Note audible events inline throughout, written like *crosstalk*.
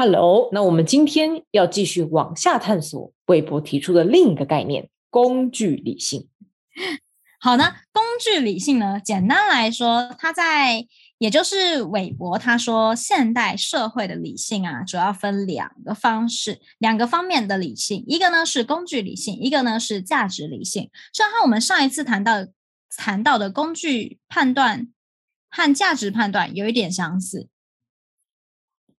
Hello，那我们今天要继续往下探索韦伯提出的另一个概念——工具理性。*laughs* 好呢，工具理性呢，简单来说，它在也就是韦伯他说，现代社会的理性啊，主要分两个方式，两个方面的理性，一个呢是工具理性，一个呢是价值理性。这和我们上一次谈到谈到的工具判断和价值判断有一点相似。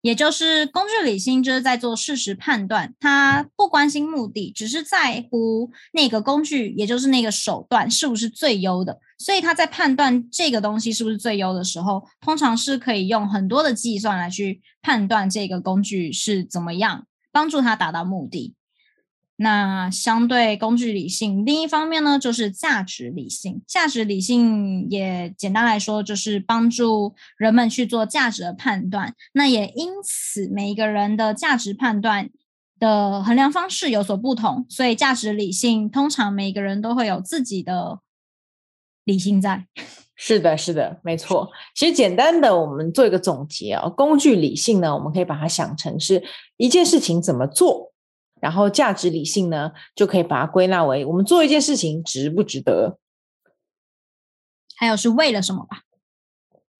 也就是工具理性，就是在做事实判断，他不关心目的，只是在乎那个工具，也就是那个手段是不是最优的。所以他在判断这个东西是不是最优的时候，通常是可以用很多的计算来去判断这个工具是怎么样帮助他达到目的。那相对工具理性，另一方面呢，就是价值理性。价值理性也简单来说，就是帮助人们去做价值的判断。那也因此，每一个人的价值判断的衡量方式有所不同，所以价值理性通常每个人都会有自己的理性在。*laughs* 是的，是的，没错。其实简单的，我们做一个总结啊，工具理性呢，我们可以把它想成是一件事情怎么做。然后价值理性呢，就可以把它归纳为我们做一件事情值不值得，还有是为了什么吧？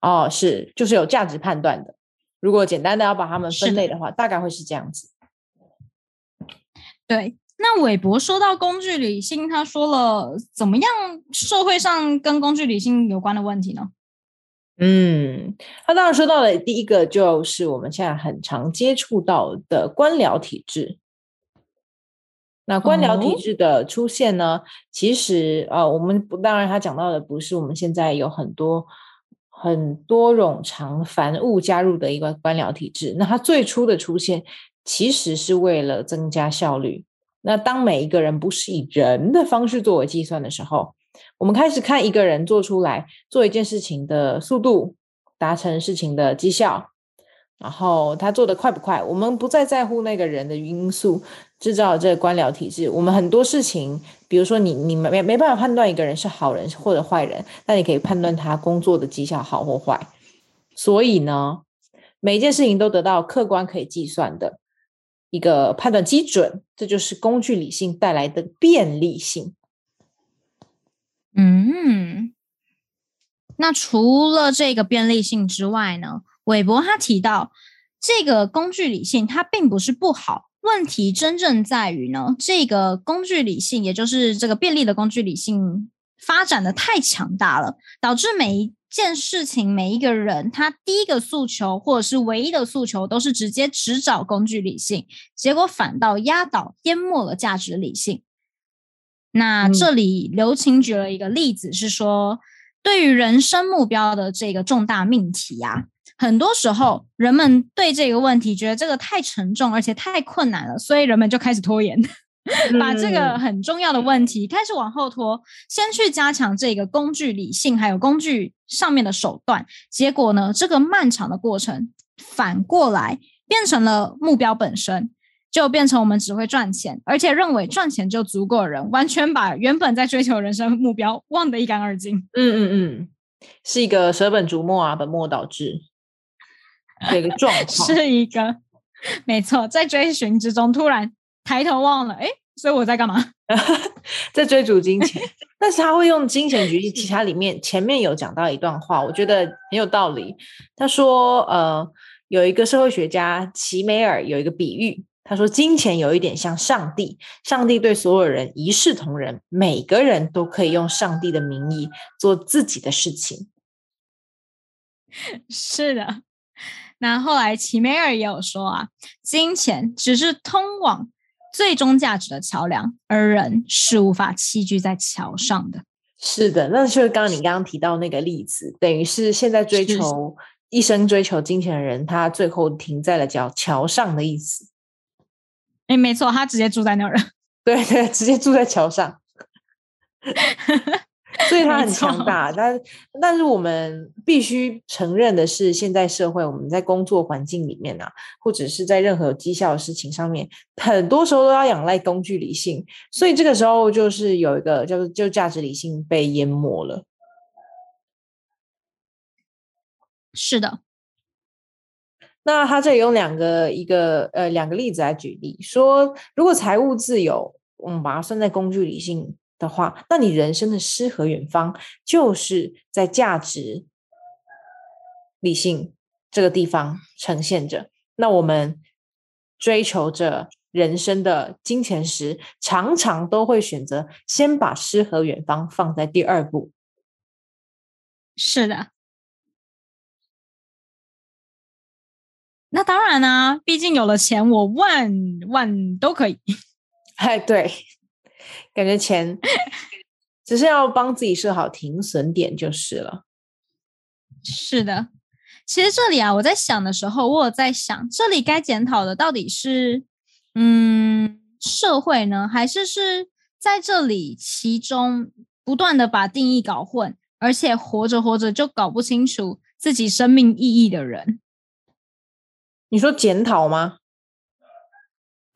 哦，是，就是有价值判断的。如果简单的要把它们分类的话，大概会是这样子。对，那韦伯说到工具理性，他说了怎么样社会上跟工具理性有关的问题呢？嗯，他当然说到了第一个，就是我们现在很常接触到的官僚体制。那官僚体制的出现呢？其实呃，我们不当然他讲到的不是我们现在有很多很多冗长繁务加入的一个官僚体制。那它最初的出现其实是为了增加效率。那当每一个人不是以人的方式作为计算的时候，我们开始看一个人做出来做一件事情的速度，达成事情的绩效。然后他做的快不快？我们不再在乎那个人的因素制造这个官僚体制。我们很多事情，比如说你你没没办法判断一个人是好人或者坏人，但你可以判断他工作的绩效好或坏。所以呢，每一件事情都得到客观可以计算的一个判断基准，这就是工具理性带来的便利性。嗯，那除了这个便利性之外呢？韦伯他提到，这个工具理性它并不是不好，问题真正在于呢，这个工具理性，也就是这个便利的工具理性发展的太强大了，导致每一件事情、每一个人，他第一个诉求或者是唯一的诉求都是直接只找工具理性，结果反倒压倒、淹没了价值理性。那这里刘晴举了一个例子，是说对于人生目标的这个重大命题啊。很多时候，人们对这个问题觉得这个太沉重，而且太困难了，所以人们就开始拖延，*laughs* 把这个很重要的问题开始往后拖，先去加强这个工具理性还有工具上面的手段。结果呢，这个漫长的过程反过来变成了目标本身，就变成我们只会赚钱，而且认为赚钱就足够人，完全把原本在追求人生目标忘得一干二净。嗯嗯嗯，是一个舍本逐末啊，本末倒置。这个状况 *laughs* 是一个，没错，在追寻之中突然抬头望了，哎，所以我在干嘛？*laughs* 在追逐金钱。*laughs* 但是他会用金钱举例，其他里面前面有讲到一段话，我觉得很有道理。他说，呃，有一个社会学家齐美尔有一个比喻，他说金钱有一点像上帝，上帝对所有人一视同仁，每个人都可以用上帝的名义做自己的事情。是的。那后来齐美尔也有说啊，金钱只是通往最终价值的桥梁，而人是无法栖居在桥上的。是的，那就是刚刚你刚刚提到那个例子，等于是现在追求一生追求金钱的人，他最后停在了桥桥上的意思。哎，没错，他直接住在那儿了。*laughs* 对对，直接住在桥上。*laughs* 所以它很强大，但但是我们必须承认的是，现在社会我们在工作环境里面啊，或者是在任何有绩效的事情上面，很多时候都要仰赖工具理性，所以这个时候就是有一个叫做就价值理性被淹没了。是的。那他这里用两个一个呃两个例子来举例，说如果财务自由，我们把它算在工具理性的话，那你人生的诗和远方就是在价值理性这个地方呈现着。那我们追求着人生的金钱时，常常都会选择先把诗和远方放在第二步。是的。那当然啊，毕竟有了钱，我万万都可以。哎，对，感觉钱只是要帮自己设好停损点就是了。是的，其实这里啊，我在想的时候，我有在想，这里该检讨的到底是嗯社会呢，还是是在这里其中不断的把定义搞混，而且活着活着就搞不清楚自己生命意义的人。你说检讨吗？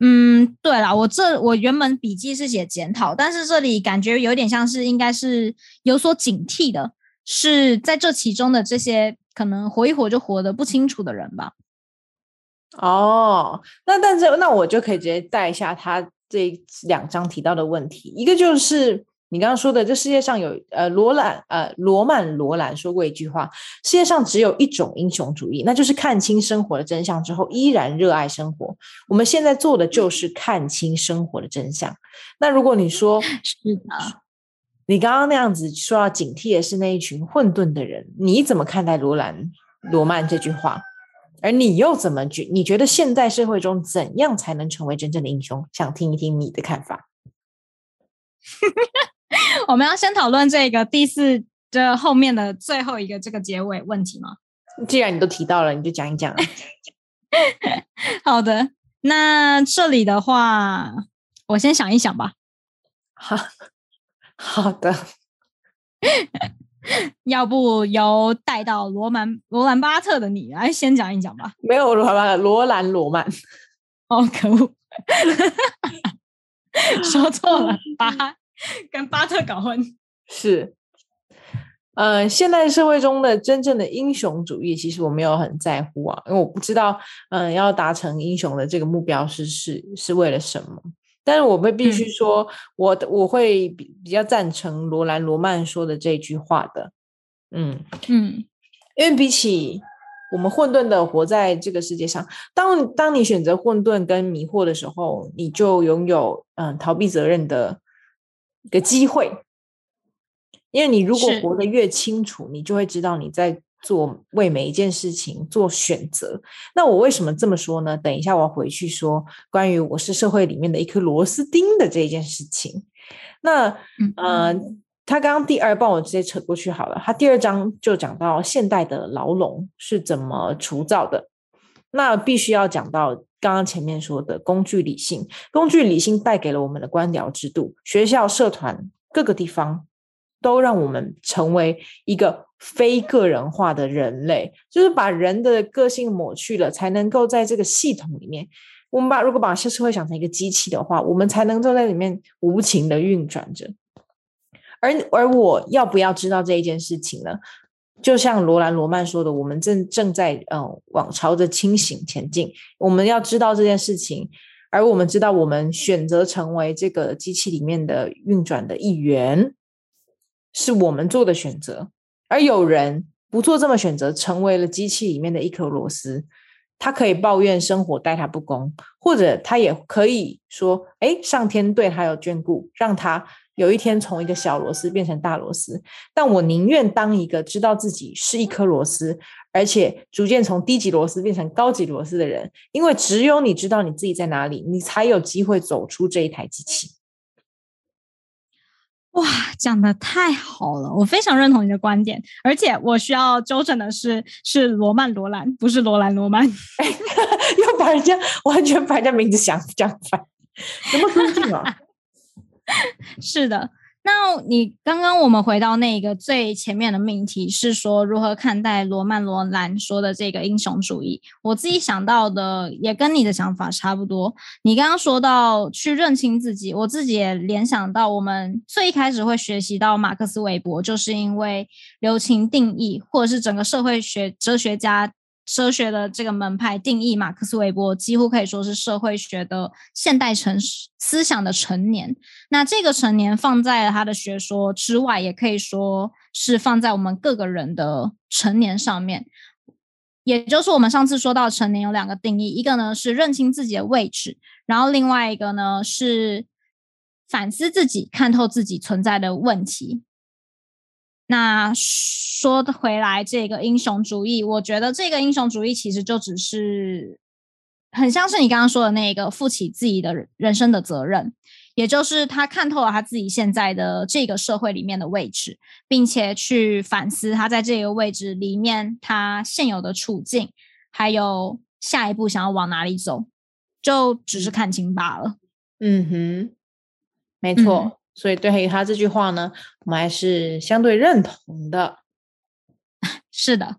嗯，对了，我这我原本笔记是写检讨，但是这里感觉有点像是应该是有所警惕的，是在这其中的这些可能活一活就活得不清楚的人吧。哦，那但是那我就可以直接带一下他这两章提到的问题，一个就是。你刚刚说的，这世界上有呃罗兰呃罗曼罗兰说过一句话：世界上只有一种英雄主义，那就是看清生活的真相之后依然热爱生活。我们现在做的就是看清生活的真相。那如果你说 *laughs* 是的，你刚刚那样子说要警惕的是那一群混沌的人，你怎么看待罗兰罗曼这句话？而你又怎么觉？你觉得现代社会中怎样才能成为真正的英雄？想听一听你的看法。*laughs* *laughs* 我们要先讨论这个第四这后面的最后一个这个结尾问题吗？既然你都提到了，你就讲一讲。*laughs* 好的，那这里的话，我先想一想吧。好好的，*laughs* 要不由带到罗曼罗兰巴特的你来先讲一讲吧。没有罗曼罗兰罗曼。哦，可恶，说错了，巴。跟巴特搞混是，呃，现代社会中的真正的英雄主义，其实我没有很在乎啊，因为我不知道，嗯，要达成英雄的这个目标是是是为了什么。但是我会必须说，我我会比比较赞成罗兰罗曼说的这句话的，嗯嗯，因为比起我们混沌的活在这个世界上，当当你选择混沌跟迷惑的时候，你就拥有嗯逃避责任的。一个机会，因为你如果活得越清楚，你就会知道你在做为每一件事情做选择。那我为什么这么说呢？等一下我要回去说关于我是社会里面的一颗螺丝钉的这一件事情。那呃，他刚刚第二帮我直接扯过去好了。他第二章就讲到现代的牢笼是怎么除造的，那必须要讲到。刚刚前面说的工具理性，工具理性带给了我们的官僚制度、学校、社团各个地方，都让我们成为一个非个人化的人类，就是把人的个性抹去了，才能够在这个系统里面，我们把如果把社会想成一个机器的话，我们才能够在里面无情的运转着。而而我要不要知道这一件事情呢？就像罗兰罗曼说的，我们正正在嗯往朝着清醒前进。我们要知道这件事情，而我们知道我们选择成为这个机器里面的运转的一员，是我们做的选择。而有人不做这么选择，成为了机器里面的一颗螺丝，他可以抱怨生活待他不公，或者他也可以说：“哎，上天对他有眷顾，让他。”有一天从一个小螺丝变成大螺丝，但我宁愿当一个知道自己是一颗螺丝，而且逐渐从低级螺丝变成高级螺丝的人，因为只有你知道你自己在哪里，你才有机会走出这一台机器。哇，讲的太好了，我非常认同你的观点，而且我需要纠正的是，是罗曼罗兰，不是罗兰罗曼，*laughs* 又把人家完全把人家名字想讲反，什么尊敬啊？*laughs* 是的，那你刚刚我们回到那个最前面的命题是说如何看待罗曼罗兰说的这个英雄主义？我自己想到的也跟你的想法差不多。你刚刚说到去认清自己，我自己也联想到我们最一开始会学习到马克思韦伯，就是因为留情定义，或者是整个社会学哲学家哲学的这个门派定义，马克思韦伯几乎可以说是社会学的现代成思想的成年。那这个成年放在了他的学说之外，也可以说是放在我们各个人的成年上面。也就是我们上次说到成年有两个定义，一个呢是认清自己的位置，然后另外一个呢是反思自己、看透自己存在的问题。那说回来，这个英雄主义，我觉得这个英雄主义其实就只是很像是你刚刚说的那个负起自己的人生的责任。也就是他看透了他自己现在的这个社会里面的位置，并且去反思他在这个位置里面他现有的处境，还有下一步想要往哪里走，就只是看清罢了。嗯哼，没错。所以对于他这句话呢，我们还是相对认同的。*laughs* 是的。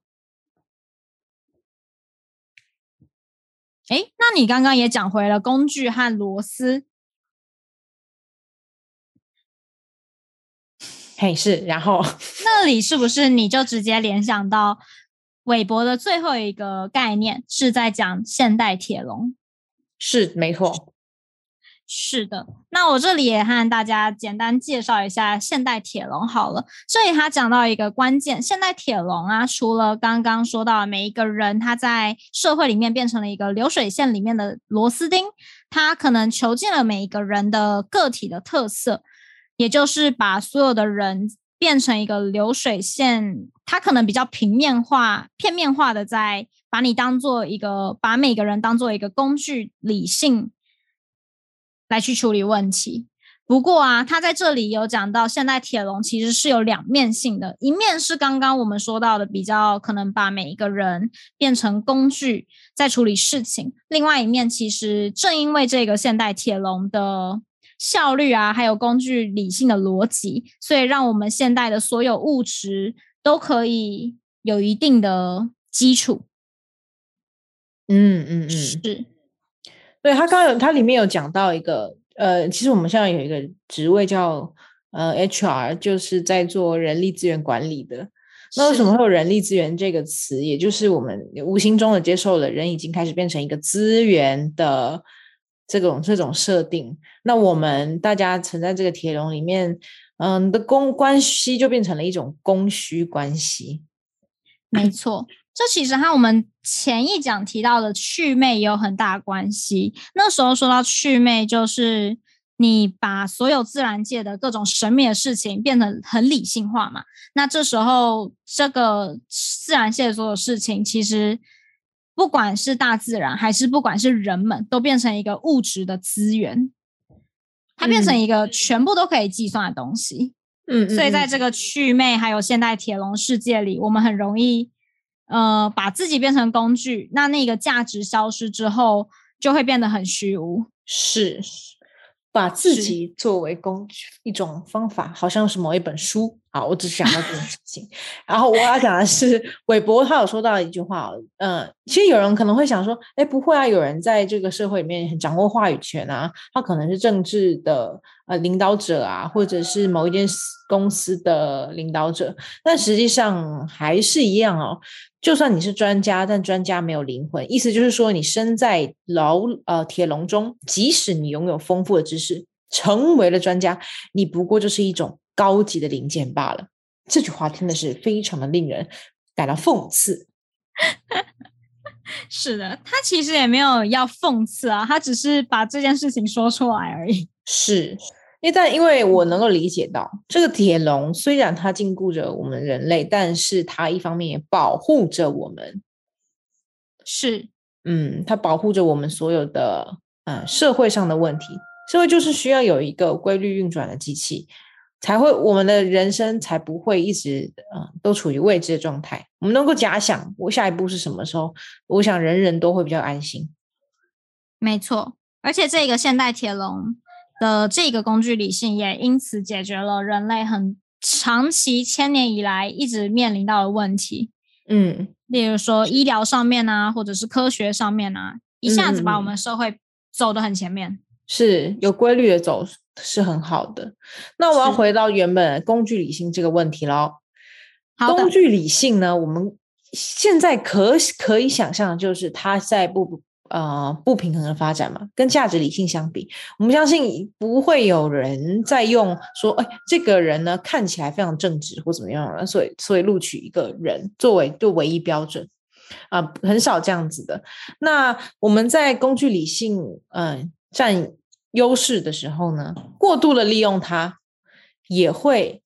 哎，那你刚刚也讲回了工具和螺丝。嘿，是，然后 *laughs* 那里是不是你就直接联想到韦伯的最后一个概念是在讲现代铁笼？是，没错，是的。那我这里也和大家简单介绍一下现代铁笼好了。这里他讲到一个关键，现代铁笼啊，除了刚刚说到每一个人他在社会里面变成了一个流水线里面的螺丝钉，他可能囚禁了每一个人的个体的特色。也就是把所有的人变成一个流水线，它可能比较平面化、片面化的，在把你当做一个，把每个人当做一个工具，理性来去处理问题。不过啊，他在这里有讲到，现代铁笼其实是有两面性的，一面是刚刚我们说到的，比较可能把每一个人变成工具在处理事情；另外一面，其实正因为这个现代铁笼的。效率啊，还有工具理性的逻辑，所以让我们现代的所有物质都可以有一定的基础。嗯嗯嗯，是。对他刚有，他里面有讲到一个，呃，其实我们现在有一个职位叫呃 HR，就是在做人力资源管理的。那为什么会有人力资源这个词？也就是我们无形中的接受了，人已经开始变成一个资源的。这种这种设定，那我们大家存在这个铁笼里面，嗯，的供关系就变成了一种供需关系。没错，这其实和我们前一讲提到的祛魅也有很大关系。那时候说到祛魅，就是你把所有自然界的各种神秘的事情变得很理性化嘛。那这时候，这个自然界的所有事情，其实。不管是大自然，还是不管是人们，都变成一个物质的资源，它变成一个全部都可以计算的东西。嗯，所以在这个趣魅还有现代铁笼世界里，我们很容易，呃，把自己变成工具，那那个价值消失之后，就会变得很虚无。是。把自己作为工具一种方法，好像是某一本书。好，我只想到这件事情。然后我要讲的是，韦伯他有说到一句话，嗯，其实有人可能会想说，哎，不会啊，有人在这个社会里面掌握话语权啊，他可能是政治的呃领导者啊，或者是某一间公司的领导者，但实际上还是一样哦。就算你是专家，但专家没有灵魂。意思就是说，你身在牢呃铁笼中，即使你拥有丰富的知识，成为了专家，你不过就是一种高级的零件罢了。这句话真的是非常的令人感到讽刺。是的，他其实也没有要讽刺啊，他只是把这件事情说出来而已。是。因但因为我能够理解到，这个铁笼虽然它禁锢着我们人类，但是它一方面也保护着我们。是，嗯，它保护着我们所有的嗯社会上的问题。社会就是需要有一个规律运转的机器，才会我们的人生才不会一直嗯都处于未知的状态。我们能够假想我下一步是什么时候，我想人人都会比较安心。没错，而且这个现代铁笼。的这个工具理性也因此解决了人类很长期千年以来一直面临到的问题，嗯，例如说医疗上面啊，或者是科学上面啊，一下子把我们社会走得很前面，是有规律的走是很好的。那我要回到原本工具理性这个问题喽。工具理性呢，我们现在可可以想象，就是它在不呃不平衡的发展嘛，跟价值理性相比，我们相信不会有人在用说，哎，这个人呢看起来非常正直或怎么样，所以所以录取一个人作为就唯一标准啊，很少这样子的。那我们在工具理性嗯占优势的时候呢，过度的利用它，也会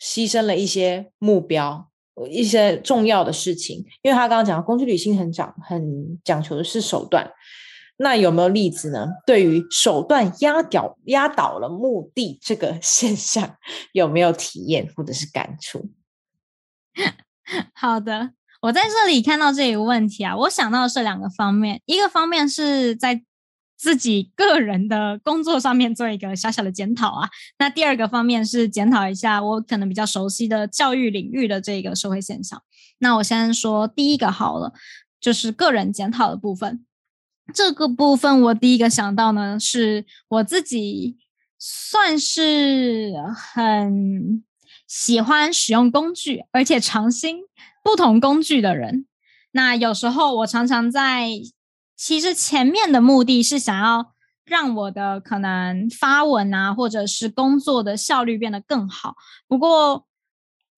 牺牲了一些目标。一些重要的事情，因为他刚刚讲工具理性很讲很讲求的是手段，那有没有例子呢？对于手段压倒压倒了目的这个现象，有没有体验或者是感触？*laughs* 好的，我在这里看到这个问题啊，我想到的是两个方面，一个方面是在。自己个人的工作上面做一个小小的检讨啊。那第二个方面是检讨一下我可能比较熟悉的教育领域的这个社会现象。那我先说第一个好了，就是个人检讨的部分。这个部分我第一个想到呢，是我自己算是很喜欢使用工具，而且尝新不同工具的人。那有时候我常常在。其实前面的目的是想要让我的可能发文啊，或者是工作的效率变得更好。不过，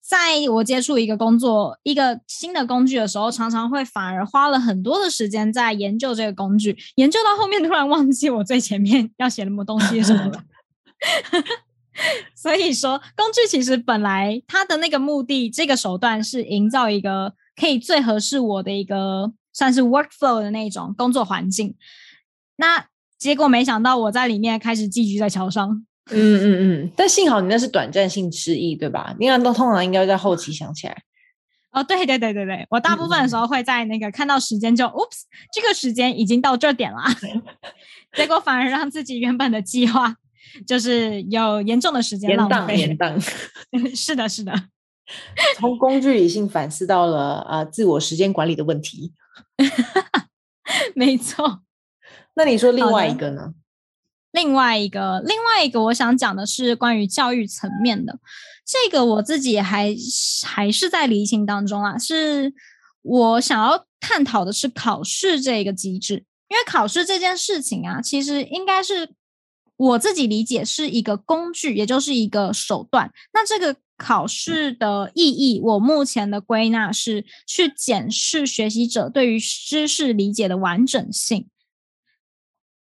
在我接触一个工作、一个新的工具的时候，常常会反而花了很多的时间在研究这个工具，研究到后面突然忘记我最前面要写什么东西什么了。*laughs* 所以说，工具其实本来它的那个目的，这个手段是营造一个可以最合适我的一个。算是 workflow 的那种工作环境，那结果没想到我在里面开始寄居在桥上。嗯嗯嗯，但幸好你那是短暂性失忆，对吧？应该都通常应该在后期想起来。哦，对对对对对，我大部分的时候会在那个看到时间就，oops，这个时间已经到这点了，*laughs* 结果反而让自己原本的计划就是有严重的时间浪费。延宕，*laughs* 是的，是的。*laughs* 从工具理性反思到了啊，自我时间管理的问题。*laughs* 没错，*laughs* 那你说另外一个呢？另外一个，另外一个，我想讲的是关于教育层面的。这个我自己还还是在理清当中啊。是我想要探讨的是考试这个机制，因为考试这件事情啊，其实应该是我自己理解是一个工具，也就是一个手段。那这个。考试的意义，我目前的归纳是去检视学习者对于知识理解的完整性。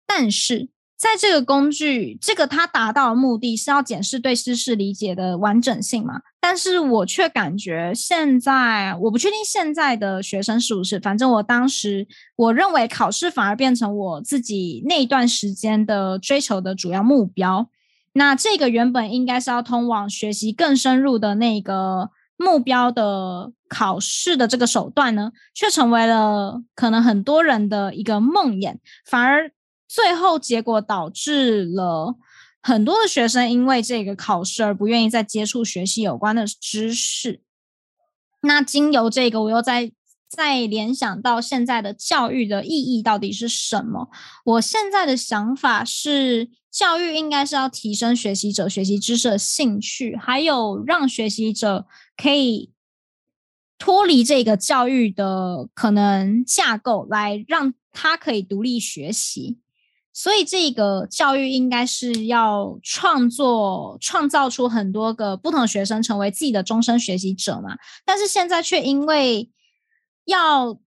但是，在这个工具，这个它达到的目的是要检视对知识理解的完整性嘛？但是我却感觉现在，我不确定现在的学生是不是。反正我当时，我认为考试反而变成我自己那一段时间的追求的主要目标。那这个原本应该是要通往学习更深入的那个目标的考试的这个手段呢，却成为了可能很多人的一个梦魇，反而最后结果导致了很多的学生因为这个考试而不愿意再接触学习有关的知识。那经由这个，我又在再联想到现在的教育的意义到底是什么？我现在的想法是。教育应该是要提升学习者学习知识的兴趣，还有让学习者可以脱离这个教育的可能架构，来让他可以独立学习。所以，这个教育应该是要创作、创造出很多个不同学生成为自己的终身学习者嘛？但是现在却因为要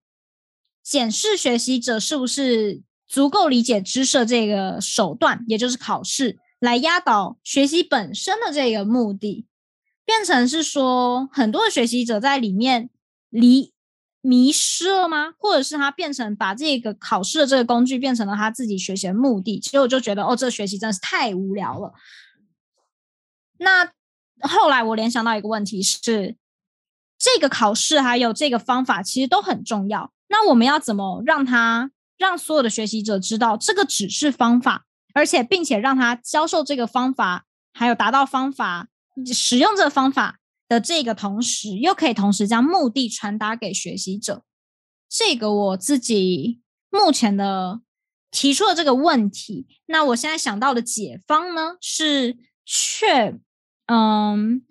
检视学习者是不是。足够理解知识这个手段，也就是考试，来压倒学习本身的这个目的，变成是说很多的学习者在里面离迷失了吗？或者是他变成把这个考试的这个工具变成了他自己学习的目的？其实我就觉得，哦，这学习真是太无聊了。那后来我联想到一个问题是，这个考试还有这个方法其实都很重要。那我们要怎么让他？让所有的学习者知道这个只是方法，而且并且让他教授这个方法，还有达到方法使用这方法的这个同时，又可以同时将目的传达给学习者。这个我自己目前的提出了这个问题。那我现在想到的解方呢，是却嗯，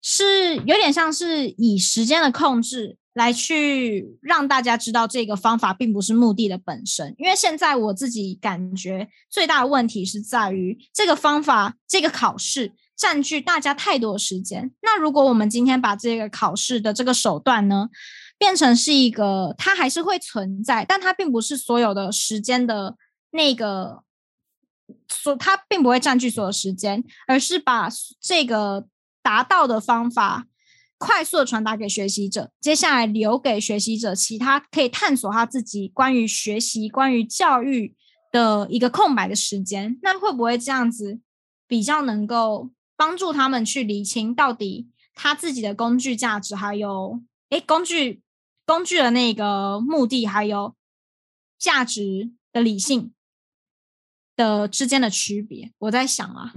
是有点像是以时间的控制来去让大家知道这个方法并不是目的的本身，因为现在我自己感觉最大的问题是在于这个方法这个考试占据大家太多的时间。那如果我们今天把这个考试的这个手段呢，变成是一个它还是会存在，但它并不是所有的时间的那个，所它并不会占据所有时间，而是把这个达到的方法。快速的传达给学习者，接下来留给学习者其他可以探索他自己关于学习、关于教育的一个空白的时间。那会不会这样子比较能够帮助他们去理清到底他自己的工具价值，还有诶工具工具的那个目的，还有价值的理性的之间的区别？我在想啊。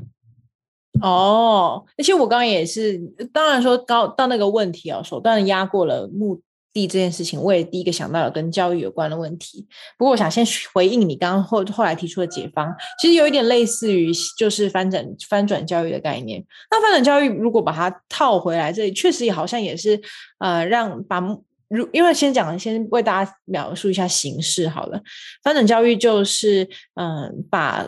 哦，而且我刚刚也是，当然说高到那个问题哦，手段压过了目的这件事情，我也第一个想到了跟教育有关的问题。不过我想先回应你刚刚后后来提出的解方，其实有一点类似于就是翻转翻转教育的概念。那翻转教育如果把它套回来，这里确实也好像也是呃让把如因为先讲先为大家描述一下形式好了，翻转教育就是嗯把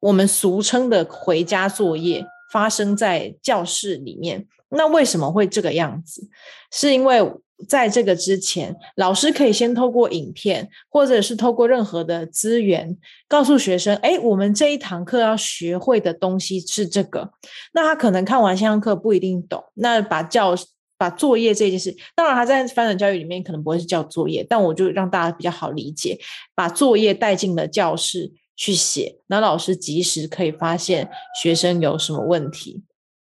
我们俗称的回家作业。发生在教室里面，那为什么会这个样子？是因为在这个之前，老师可以先透过影片，或者是透过任何的资源，告诉学生：哎，我们这一堂课要学会的东西是这个。那他可能看完线上课不一定懂，那把教把作业这件事，当然他在翻转教育里面可能不会是叫作业，但我就让大家比较好理解，把作业带进了教室。去写，那老师及时可以发现学生有什么问题。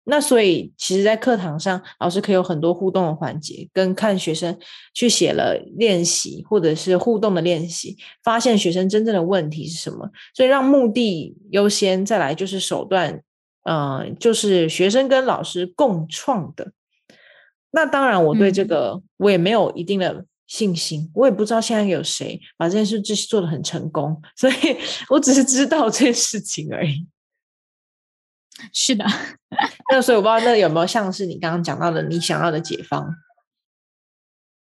那所以，其实，在课堂上，老师可以有很多互动的环节，跟看学生去写了练习，或者是互动的练习，发现学生真正的问题是什么。所以，让目的优先，再来就是手段，嗯，就是学生跟老师共创的。那当然，我对这个我也没有一定的。信心，我也不知道现在有谁把这件事做做的很成功，*laughs* 所以我只是知道这件事情而已。是的，那所以我不知道那有没有像是你刚刚讲到的你想要的解放。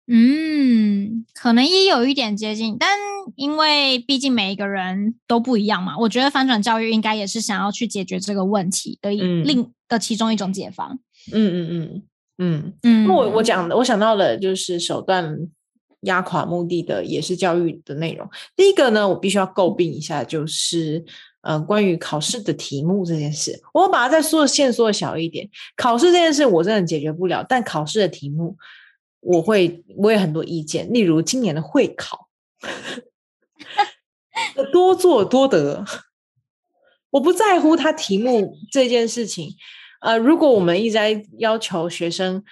嗯，可能也有一点接近，但因为毕竟每一个人都不一样嘛，我觉得反转教育应该也是想要去解决这个问题的另的其中一种解放。嗯嗯嗯嗯嗯，那我我讲的，我想到了就是手段。压垮目的的也是教育的内容。第一个呢，我必须要诟病一下，就是呃，关于考试的题目这件事，我把它再缩线缩小一点。考试这件事我真的解决不了，但考试的题目我会我有很多意见。例如今年的会考，多做多得，我不在乎他题目这件事情。呃，如果我们一直在要求学生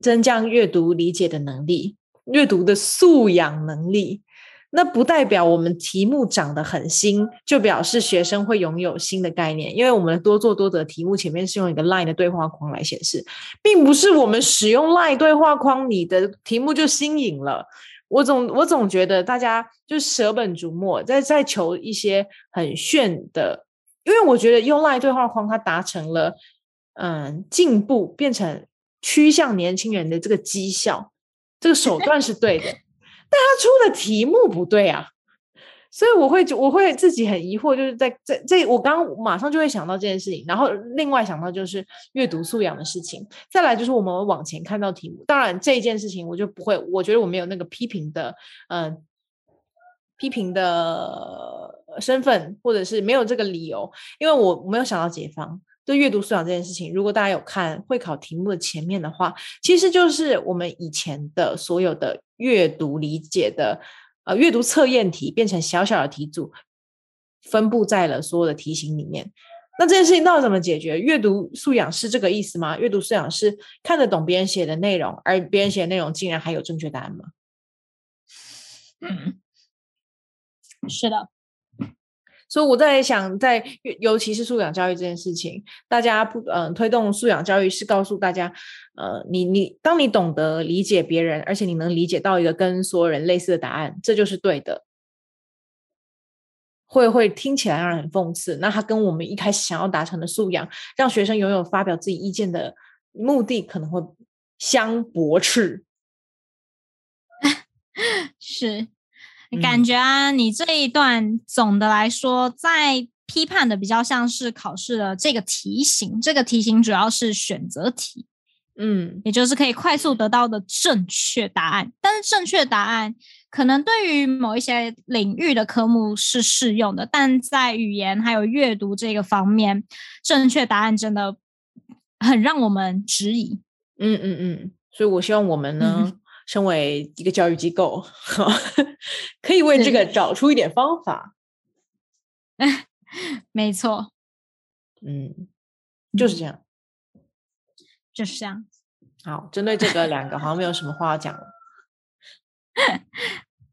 增加阅读理解的能力。阅读的素养能力，那不代表我们题目长得很新，就表示学生会拥有新的概念。因为我们多做多得题目前面是用一个 Line 的对话框来显示，并不是我们使用 Line 对话框，你的题目就新颖了。我总我总觉得大家就舍本逐末，在在求一些很炫的，因为我觉得用 Line 对话框，它达成了嗯进步，变成趋向年轻人的这个绩效。这个手段是对的，但他出的题目不对啊，所以我会我会自己很疑惑，就是在在这我刚刚马上就会想到这件事情，然后另外想到就是阅读素养的事情，再来就是我们往前看到题目，当然这件事情我就不会，我觉得我没有那个批评的嗯批评的身份，或者是没有这个理由，因为我没有想到解放。对阅读素养这件事情，如果大家有看会考题目的前面的话，其实就是我们以前的所有的阅读理解的呃阅读测验题变成小小的题组，分布在了所有的题型里面。那这件事情到底怎么解决？阅读素养是这个意思吗？阅读素养是看得懂别人写的内容，而别人写的内容竟然还有正确答案吗？嗯，是的。所以我在想，在尤其是素养教育这件事情，大家不嗯推动素养教育是告诉大家，呃，你你当你懂得理解别人，而且你能理解到一个跟所有人类似的答案，这就是对的。会会听起来让人很讽刺，那他跟我们一开始想要达成的素养，让学生拥有发表自己意见的目的，可能会相驳斥。*laughs* 是，感觉啊，你这一段总的来说，在批判的比较像是考试的这个题型，这个题型主要是选择题，嗯，也就是可以快速得到的正确答案。但是正确答案可能对于某一些领域的科目是适用的，但在语言还有阅读这个方面，正确答案真的很让我们质疑。嗯嗯嗯，所以我希望我们呢。身为一个教育机构，*laughs* 可以为这个找出一点方法。*laughs* 没错，嗯，就是这样，就是这样。好，针对这个两个，好像没有什么话要讲了。*laughs*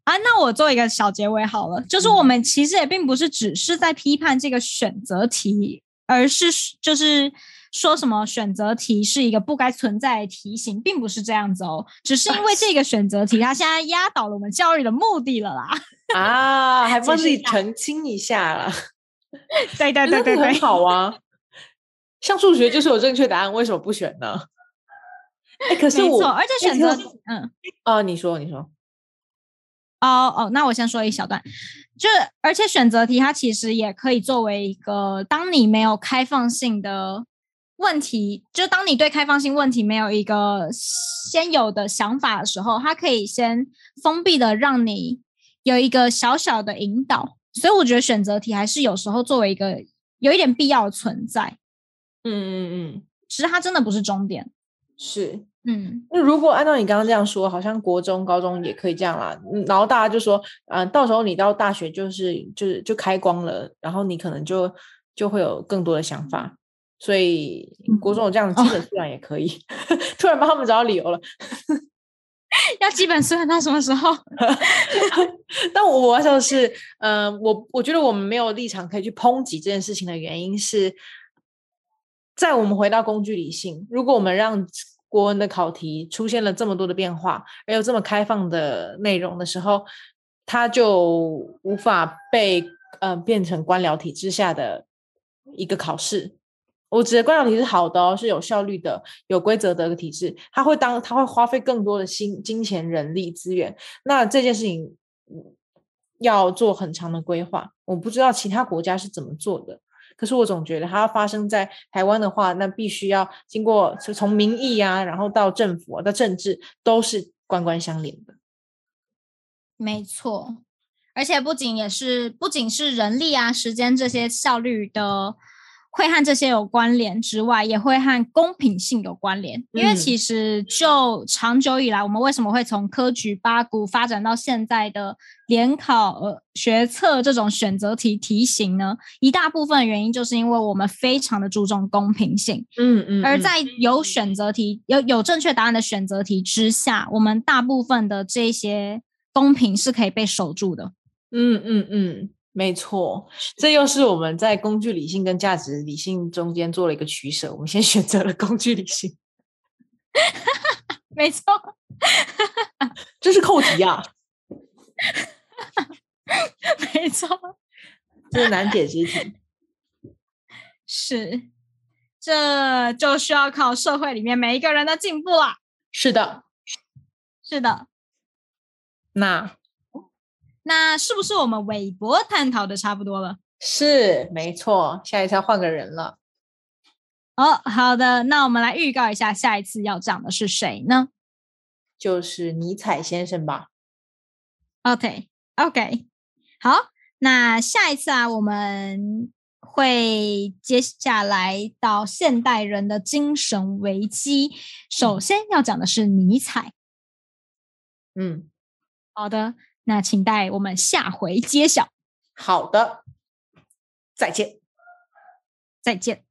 啊，那我做一个小结尾好了，就是我们其实也并不是只是在批判这个选择题，而是就是。说什么选择题是一个不该存在的题型，并不是这样子哦，只是因为这个选择题，它现在压倒了我们教育的目的了啦。*laughs* 啊，还 *laughs* 帮自己澄清一下了。对对对对对，*laughs* 很好啊。像数学就是有正确答案，为什么不选呢？哎，可是我，而且选择，嗯，哦，你说，你说。哦哦，那我先说一小段，就而且选择题它其实也可以作为一个，当你没有开放性的。问题就当你对开放性问题没有一个先有的想法的时候，它可以先封闭的让你有一个小小的引导，所以我觉得选择题还是有时候作为一个有一点必要的存在。嗯嗯嗯，其实它真的不是终点。是，嗯，那如果按照你刚刚这样说，好像国中、高中也可以这样啦。然后大家就说，嗯，到时候你到大学就是就是就开光了，然后你可能就就会有更多的想法。所以国中有这样的基本素养也可以，*laughs* 突然帮他们找到理由了。*laughs* 要基本素养到什么时候？*laughs* 但我我要说的是，嗯，我我觉得我们没有立场可以去抨击这件事情的原因是，在我们回到工具理性，如果我们让国文的考题出现了这么多的变化，而有这么开放的内容的时候，它就无法被呃变成官僚体制下的一个考试。我指的官僚体是好的哦，是有效率的、有规则的一个体制。它会当它会花费更多的心、金钱、人力资源。那这件事情要做很长的规划。我不知道其他国家是怎么做的，可是我总觉得它要发生在台湾的话，那必须要经过从民意啊，然后到政府、到政治，都是官官相连的。没错，而且不仅也是不仅是人力啊、时间这些效率的。会和这些有关联之外，也会和公平性有关联。因为其实就长久以来，我们为什么会从科举八股发展到现在的联考、呃学测这种选择题题型呢？一大部分原因就是因为我们非常的注重公平性。嗯嗯。而在有选择题、有有正确答案的选择题之下，我们大部分的这些公平是可以被守住的。嗯嗯嗯。没错，这又是我们在工具理性跟价值理性中间做了一个取舍。我们先选择了工具理性，*laughs* 没错，这是扣题啊，没错，这是难解之题，是，这就需要靠社会里面每一个人的进步了。是的，是的，那。那是不是我们韦伯探讨的差不多了？是，没错。下一次要换个人了。哦，好的。那我们来预告一下，下一次要讲的是谁呢？就是尼采先生吧。OK，OK。好，那下一次啊，我们会接下来到现代人的精神危机。首先要讲的是尼采。嗯，好的。那请待我们下回揭晓。好的，再见，再见。